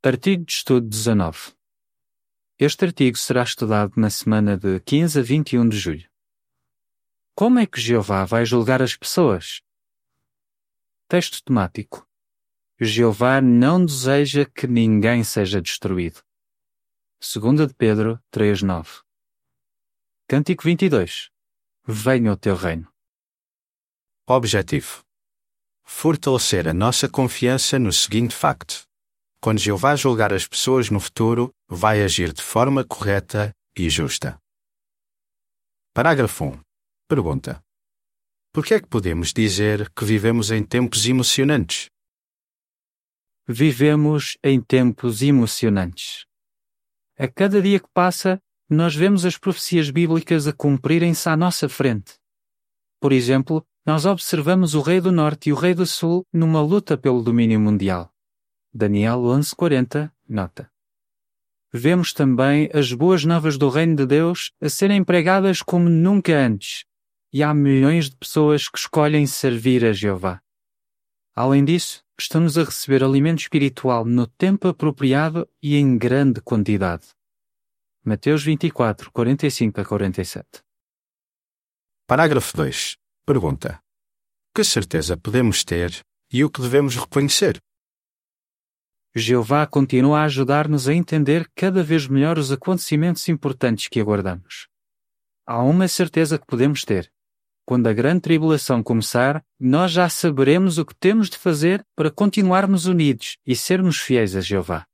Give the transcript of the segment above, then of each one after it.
Artigo de estudo 19. Este artigo será estudado na semana de 15 a 21 de julho. Como é que Jeová vai julgar as pessoas? Texto temático. Jeová não deseja que ninguém seja destruído. 2 de Pedro 3:9. Cântico 22. Venha o teu reino. Objetivo: fortalecer a nossa confiança no seguinte facto: quando Jeová julgar as pessoas no futuro, vai agir de forma correta e justa. Parágrafo 1. Pergunta: Por que é que podemos dizer que vivemos em tempos emocionantes? Vivemos em tempos emocionantes. A cada dia que passa, nós vemos as profecias bíblicas a cumprirem-se à nossa frente. Por exemplo, nós observamos o Rei do Norte e o Rei do Sul numa luta pelo domínio mundial. Daniel 11:40, nota. Vemos também as boas novas do Reino de Deus a serem pregadas como nunca antes, e há milhões de pessoas que escolhem servir a Jeová. Além disso, estamos a receber alimento espiritual no tempo apropriado e em grande quantidade. Mateus 24, 45 a 47. Parágrafo 2. Pergunta: Que certeza podemos ter e o que devemos reconhecer? Jeová continua a ajudar-nos a entender cada vez melhor os acontecimentos importantes que aguardamos. Há uma certeza que podemos ter. Quando a grande tribulação começar, nós já saberemos o que temos de fazer para continuarmos unidos e sermos fiéis a Jeová.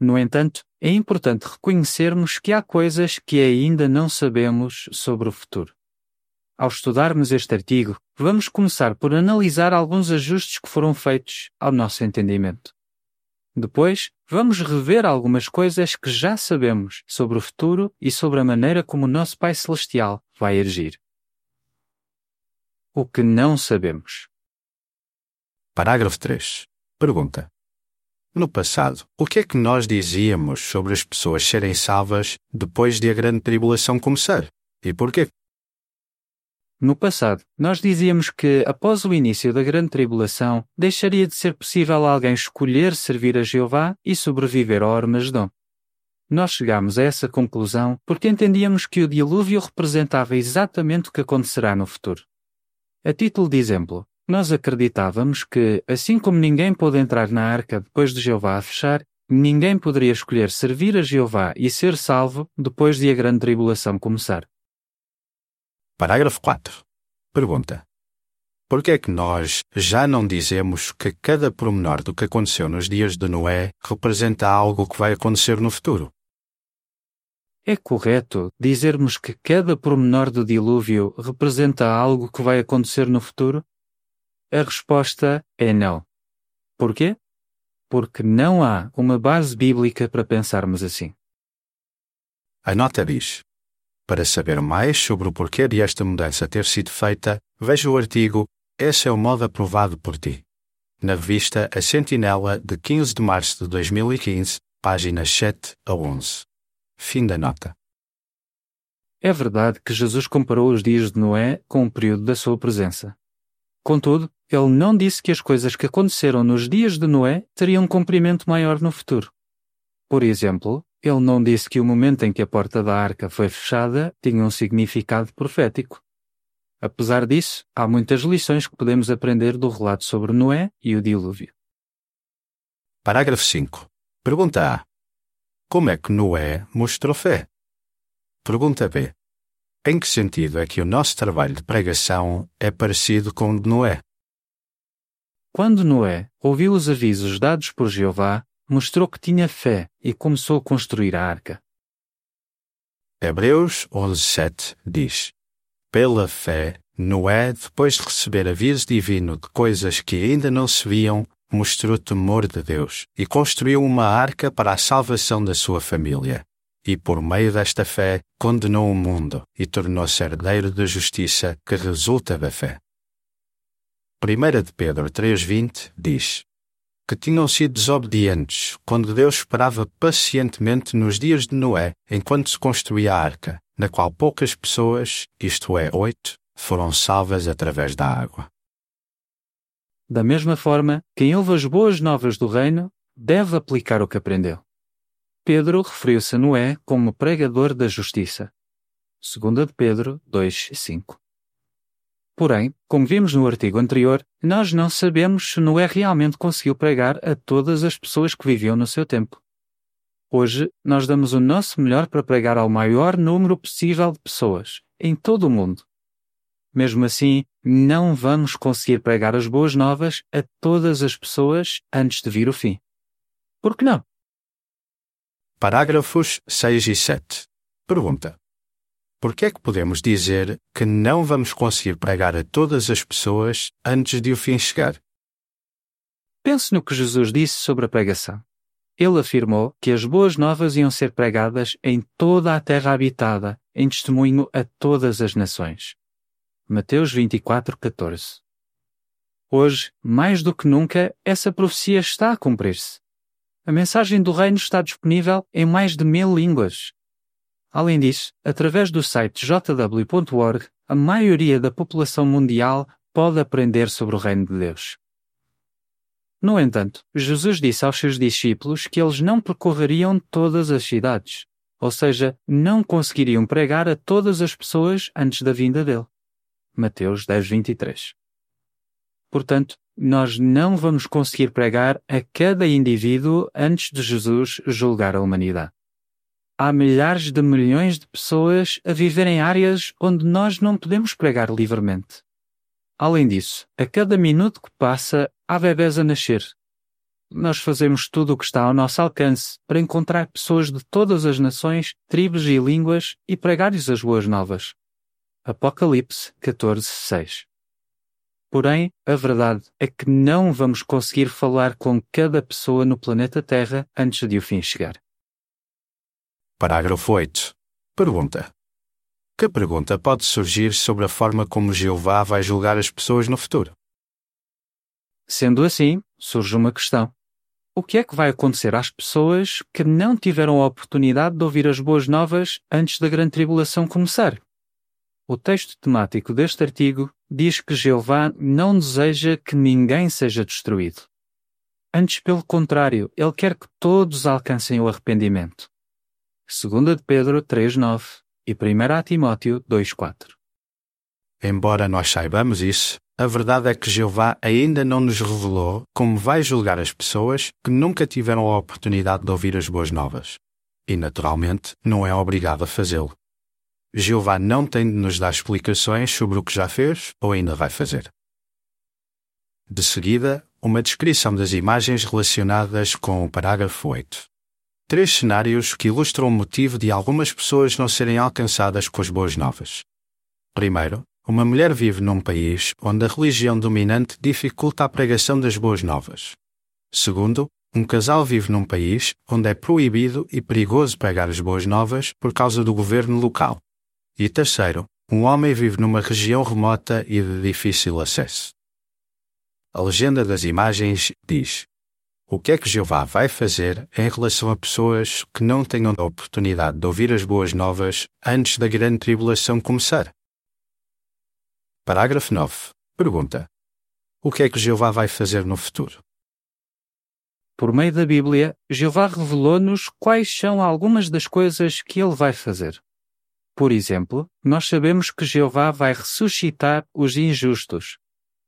No entanto, é importante reconhecermos que há coisas que ainda não sabemos sobre o futuro. Ao estudarmos este artigo, vamos começar por analisar alguns ajustes que foram feitos ao nosso entendimento. Depois, vamos rever algumas coisas que já sabemos sobre o futuro e sobre a maneira como o nosso Pai Celestial vai agir. O que não sabemos. Parágrafo 3. Pergunta: No passado, o que é que nós dizíamos sobre as pessoas serem salvas depois de a grande tribulação começar? E porquê? No passado, nós dizíamos que, após o início da Grande Tribulação, deixaria de ser possível alguém escolher servir a Jeová e sobreviver ao Armagedon. Nós chegámos a essa conclusão porque entendíamos que o dilúvio representava exatamente o que acontecerá no futuro. A título de exemplo, nós acreditávamos que, assim como ninguém pôde entrar na arca depois de Jeová a fechar, ninguém poderia escolher servir a Jeová e ser salvo depois de a Grande Tribulação começar. Parágrafo 4. Pergunta: Por que é que nós já não dizemos que cada pormenor do que aconteceu nos dias de Noé representa algo que vai acontecer no futuro? É correto dizermos que cada pormenor do dilúvio representa algo que vai acontecer no futuro? A resposta é não. Por quê? Porque não há uma base bíblica para pensarmos assim. A nota diz: Para saber mais sobre o porquê de esta mudança ter sido feita, veja o artigo Esse é o modo aprovado por ti. Na revista A Sentinela, de 15 de março de 2015, páginas 7 a 11. Fim da nota. É verdade que Jesus comparou os dias de Noé com o período da sua presença. Contudo, ele não disse que as coisas que aconteceram nos dias de Noé teriam um cumprimento maior no futuro. Por exemplo, ele não disse que o momento em que a porta da arca foi fechada tinha um significado profético. Apesar disso, há muitas lições que podemos aprender do relato sobre Noé e o dilúvio. Parágrafo 5. Pergunta A. Como é que Noé mostrou fé? Pergunta B. Em que sentido é que o nosso trabalho de pregação é parecido com o de Noé? Quando Noé ouviu os avisos dados por Jeová, mostrou que tinha fé e começou a construir a arca. Hebreus 11:7 diz: Pela fé, Noé, depois de receber aviso divino de coisas que ainda não se viam, mostrou temor de Deus e construiu uma arca para a salvação da sua família. E por meio desta fé, condenou o mundo e tornou-se herdeiro da justiça que resulta da fé. 1 de Pedro 3,20 diz: Que tinham sido desobedientes quando Deus esperava pacientemente nos dias de Noé, enquanto se construía a arca, na qual poucas pessoas, isto é, oito, foram salvas através da água. Da mesma forma, quem ouve as boas novas do reino deve aplicar o que aprendeu. Pedro referiu-se a Noé como pregador da justiça. 2 de Pedro 2, 5. Porém, como vimos no artigo anterior, nós não sabemos se Noé realmente conseguiu pregar a todas as pessoas que viviam no seu tempo. Hoje, nós damos o nosso melhor para pregar ao maior número possível de pessoas, em todo o mundo. Mesmo assim, não vamos conseguir pregar as boas novas a todas as pessoas antes de vir o fim. Por que não? Parágrafos 6 e 7. Pergunta: por que é que podemos dizer que não vamos conseguir pregar a todas as pessoas antes de o fim chegar? Pense no que Jesus disse sobre a pregação. Ele afirmou que as boas novas iam ser pregadas em toda a terra habitada, em testemunho a todas as nações. Mateus 24, 14. Hoje, mais do que nunca, essa profecia está a cumprir-se. A mensagem do Reino está disponível em mais de mil línguas, Além disso, através do site jw.org, a maioria da população mundial pode aprender sobre o Reino de Deus. No entanto, Jesus disse aos seus discípulos que eles não percorreriam todas as cidades, ou seja, não conseguiriam pregar a todas as pessoas antes da vinda dele. Mateus 10, 23. Portanto, nós não vamos conseguir pregar a cada indivíduo antes de Jesus julgar a humanidade há milhares de milhões de pessoas a viver em áreas onde nós não podemos pregar livremente. Além disso, a cada minuto que passa, há bebés a nascer. Nós fazemos tudo o que está ao nosso alcance para encontrar pessoas de todas as nações, tribos e línguas e pregar-lhes as boas novas. Apocalipse 14, 6 Porém, a verdade é que não vamos conseguir falar com cada pessoa no planeta Terra antes de o fim chegar. Parágrafo 8. Pergunta. Que pergunta pode surgir sobre a forma como Jeová vai julgar as pessoas no futuro? Sendo assim, surge uma questão. O que é que vai acontecer às pessoas que não tiveram a oportunidade de ouvir as boas novas antes da grande tribulação começar? O texto temático deste artigo diz que Jeová não deseja que ninguém seja destruído. Antes, pelo contrário, ele quer que todos alcancem o arrependimento. 2 de Pedro 3.9 e 1 Timóteo 2.4. Embora nós saibamos isso, a verdade é que Jeová ainda não nos revelou como vai julgar as pessoas que nunca tiveram a oportunidade de ouvir as boas novas. E, naturalmente, não é obrigado a fazê-lo. Jeová não tem de nos dar explicações sobre o que já fez ou ainda vai fazer. De seguida, uma descrição das imagens relacionadas com o parágrafo 8 três cenários que ilustram o motivo de algumas pessoas não serem alcançadas com as boas novas. Primeiro, uma mulher vive num país onde a religião dominante dificulta a pregação das boas novas. Segundo, um casal vive num país onde é proibido e perigoso pregar as boas novas por causa do governo local. E terceiro, um homem vive numa região remota e de difícil acesso. A legenda das imagens diz: o que é que Jeová vai fazer em relação a pessoas que não tenham a oportunidade de ouvir as boas novas antes da grande tribulação começar? Parágrafo 9. Pergunta: O que é que Jeová vai fazer no futuro? Por meio da Bíblia, Jeová revelou-nos quais são algumas das coisas que ele vai fazer. Por exemplo, nós sabemos que Jeová vai ressuscitar os injustos,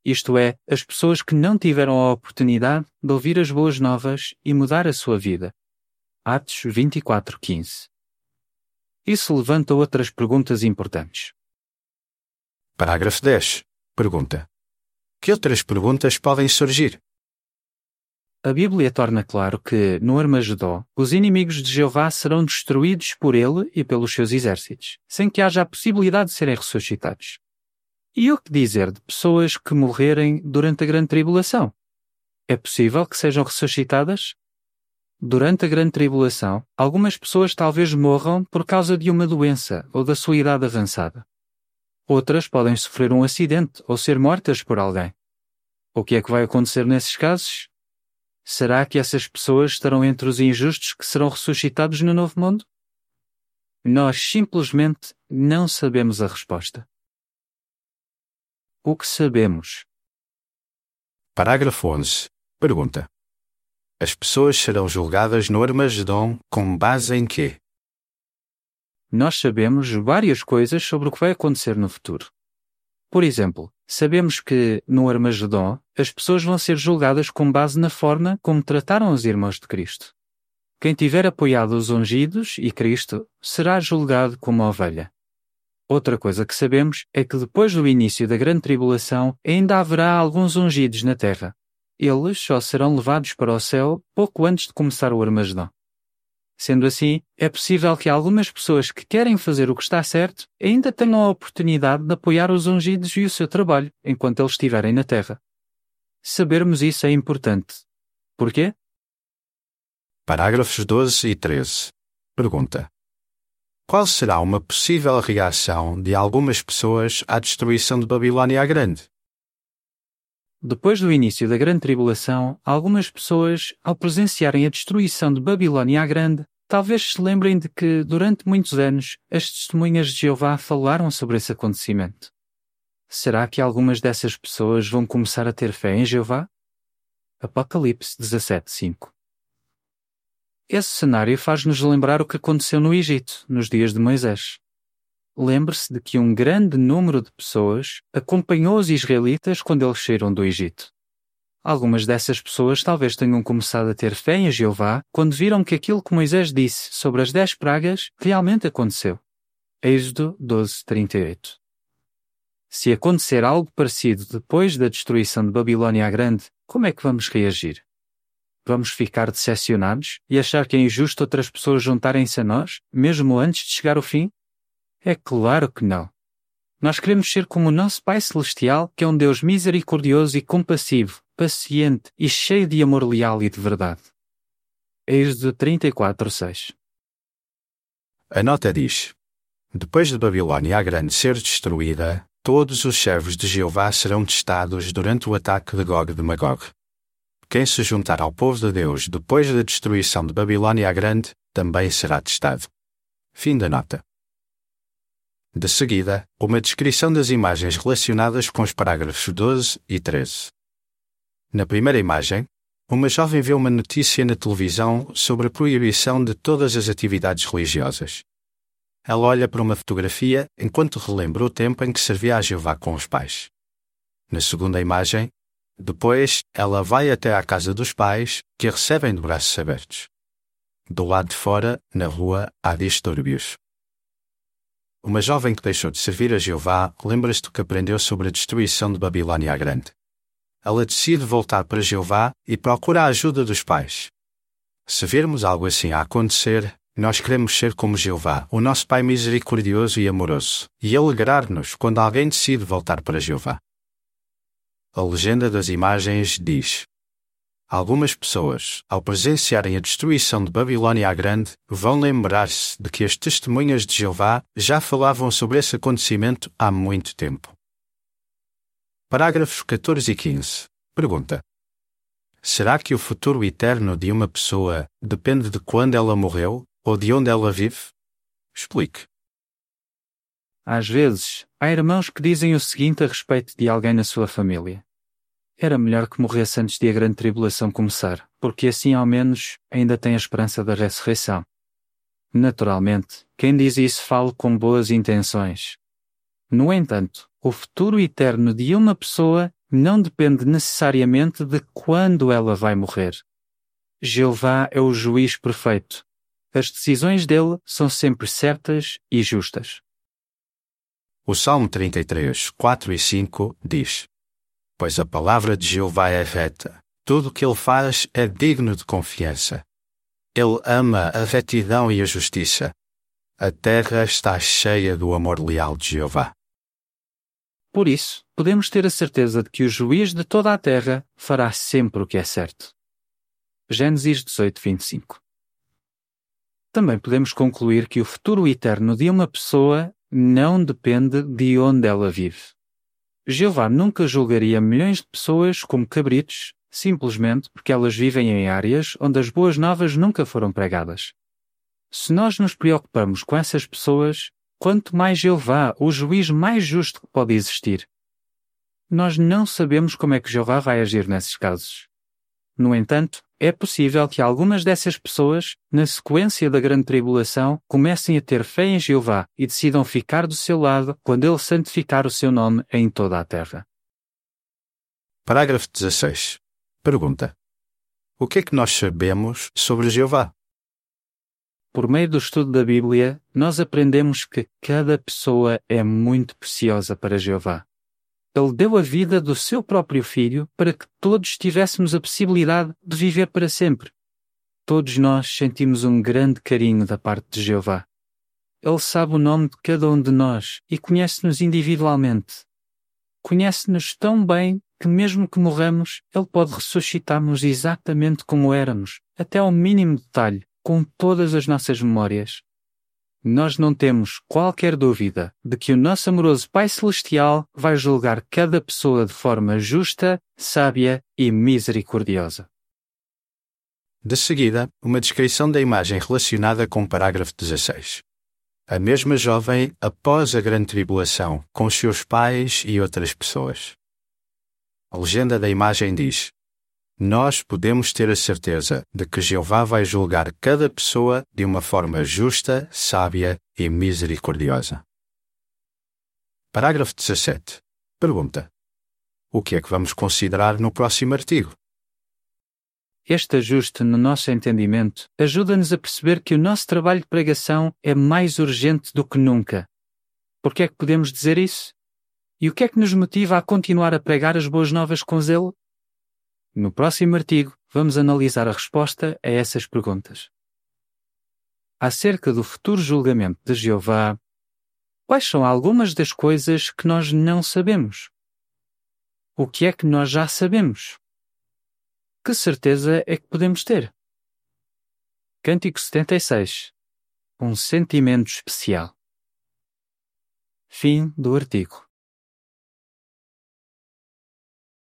isto é, as pessoas que não tiveram a oportunidade de ouvir as boas novas e mudar a sua vida. Atos 24:15. Isso levanta outras perguntas importantes. Parágrafo 10. Pergunta: Que outras perguntas podem surgir? A Bíblia torna claro que, no Armagedó, os inimigos de Jeová serão destruídos por ele e pelos seus exércitos, sem que haja a possibilidade de serem ressuscitados. E o que dizer de pessoas que morrerem durante a grande tribulação? É possível que sejam ressuscitadas? Durante a grande tribulação, algumas pessoas talvez morram por causa de uma doença ou da sua idade avançada. Outras podem sofrer um acidente ou ser mortas por alguém. O que é que vai acontecer nesses casos? Será que essas pessoas estarão entre os injustos que serão ressuscitados no novo mundo? Nós simplesmente não sabemos a resposta. O que sabemos? Parágrafo 11. Pergunta: As pessoas serão julgadas no Armagedon com base em quê? Nós sabemos várias coisas sobre o que vai acontecer no futuro. Por exemplo, sabemos que, no Armagedon, as pessoas vão ser julgadas com base na forma como trataram os irmãos de Cristo. Quem tiver apoiado os ungidos e Cristo será julgado como ovelha. Outra coisa que sabemos é que depois do início da grande tribulação ainda haverá alguns ungidos na terra. Eles só serão levados para o céu pouco antes de começar o Armagedon. Sendo assim, é possível que algumas pessoas que querem fazer o que está certo ainda tenham a oportunidade de apoiar os ungidos e o seu trabalho enquanto eles estiverem na terra. Sabermos isso é importante. Porquê? Parágrafos 12 e 13. Pergunta: qual será uma possível reação de algumas pessoas à destruição de Babilônia Grande? Depois do início da Grande Tribulação, algumas pessoas, ao presenciarem a destruição de Babilônia Grande, talvez se lembrem de que, durante muitos anos, as testemunhas de Jeová falaram sobre esse acontecimento. Será que algumas dessas pessoas vão começar a ter fé em Jeová? Apocalipse 17, 5 esse cenário faz-nos lembrar o que aconteceu no Egito, nos dias de Moisés. Lembre-se de que um grande número de pessoas acompanhou os israelitas quando eles saíram do Egito. Algumas dessas pessoas talvez tenham começado a ter fé em Jeová quando viram que aquilo que Moisés disse sobre as dez pragas realmente aconteceu. Êxodo 12:38. Se acontecer algo parecido depois da destruição de Babilônia Grande, como é que vamos reagir? Vamos ficar decepcionados e achar que é injusto outras pessoas juntarem-se a nós, mesmo antes de chegar o fim? É claro que não. Nós queremos ser como o nosso Pai Celestial, que é um Deus misericordioso e compassivo, paciente e cheio de amor leal e de verdade. Êxodo 34, 6 A nota diz: Depois de Babilônia a Grande ser destruída, todos os servos de Jeová serão testados durante o ataque de Gog de Magog. Quem se juntar ao povo de Deus depois da destruição de Babilônia a Grande também será testado. Fim da nota. De seguida, uma descrição das imagens relacionadas com os parágrafos 12 e 13. Na primeira imagem, uma jovem vê uma notícia na televisão sobre a proibição de todas as atividades religiosas. Ela olha para uma fotografia enquanto relembra o tempo em que servia a Jeová com os pais. Na segunda imagem, depois, ela vai até à casa dos pais, que a recebem de braços abertos. Do lado de fora, na rua, há distúrbios. Uma jovem que deixou de servir a Jeová lembra-se do que aprendeu sobre a destruição de Babilônia Grande. Ela decide voltar para Jeová e procura a ajuda dos pais. Se virmos algo assim a acontecer, nós queremos ser como Jeová, o nosso Pai misericordioso e amoroso, e alegrar-nos quando alguém decide voltar para Jeová. A legenda das imagens diz: Algumas pessoas, ao presenciarem a destruição de Babilônia a Grande, vão lembrar-se de que as testemunhas de Jeová já falavam sobre esse acontecimento há muito tempo. Parágrafos 14 e 15. Pergunta: Será que o futuro eterno de uma pessoa depende de quando ela morreu ou de onde ela vive? Explique. Às vezes, há irmãos que dizem o seguinte a respeito de alguém na sua família. Era melhor que morresse antes de a grande tribulação começar, porque assim ao menos ainda tem a esperança da ressurreição. Naturalmente, quem diz isso fala com boas intenções. No entanto, o futuro eterno de uma pessoa não depende necessariamente de quando ela vai morrer. Jeová é o juiz perfeito. As decisões dele são sempre certas e justas. O Salmo 33, 4 e 5 diz: Pois a palavra de Jeová é reta, tudo o que ele faz é digno de confiança. Ele ama a retidão e a justiça. A terra está cheia do amor leal de Jeová. Por isso, podemos ter a certeza de que o juiz de toda a terra fará sempre o que é certo. Gênesis 18, 25. Também podemos concluir que o futuro eterno de uma pessoa não depende de onde ela vive. Jeová nunca julgaria milhões de pessoas como cabritos, simplesmente porque elas vivem em áreas onde as boas novas nunca foram pregadas. Se nós nos preocupamos com essas pessoas, quanto mais Jeová, o juiz mais justo que pode existir. Nós não sabemos como é que Jeová vai agir nesses casos. No entanto, é possível que algumas dessas pessoas, na sequência da grande tribulação, comecem a ter fé em Jeová e decidam ficar do seu lado quando ele santificar o seu nome em toda a terra. Parágrafo 16. Pergunta: O que é que nós sabemos sobre Jeová? Por meio do estudo da Bíblia, nós aprendemos que cada pessoa é muito preciosa para Jeová. Ele deu a vida do seu próprio filho para que todos tivéssemos a possibilidade de viver para sempre. Todos nós sentimos um grande carinho da parte de Jeová. Ele sabe o nome de cada um de nós e conhece-nos individualmente. Conhece-nos tão bem que, mesmo que morramos, Ele pode ressuscitar-nos exatamente como éramos, até ao mínimo detalhe, com todas as nossas memórias nós não temos qualquer dúvida de que o nosso amoroso Pai Celestial vai julgar cada pessoa de forma justa, sábia e misericordiosa. De seguida, uma descrição da imagem relacionada com o parágrafo 16. A mesma jovem após a grande tribulação, com seus pais e outras pessoas. A legenda da imagem diz: nós podemos ter a certeza de que Jeová vai julgar cada pessoa de uma forma justa, sábia e misericordiosa. Parágrafo 17. Pergunta: O que é que vamos considerar no próximo artigo? Este ajuste no nosso entendimento ajuda-nos a perceber que o nosso trabalho de pregação é mais urgente do que nunca. Por que é que podemos dizer isso? E o que é que nos motiva a continuar a pregar as boas novas com zelo? No próximo artigo, vamos analisar a resposta a essas perguntas. Acerca do futuro julgamento de Jeová, quais são algumas das coisas que nós não sabemos? O que é que nós já sabemos? Que certeza é que podemos ter? Cântico 76 Um sentimento especial. Fim do artigo.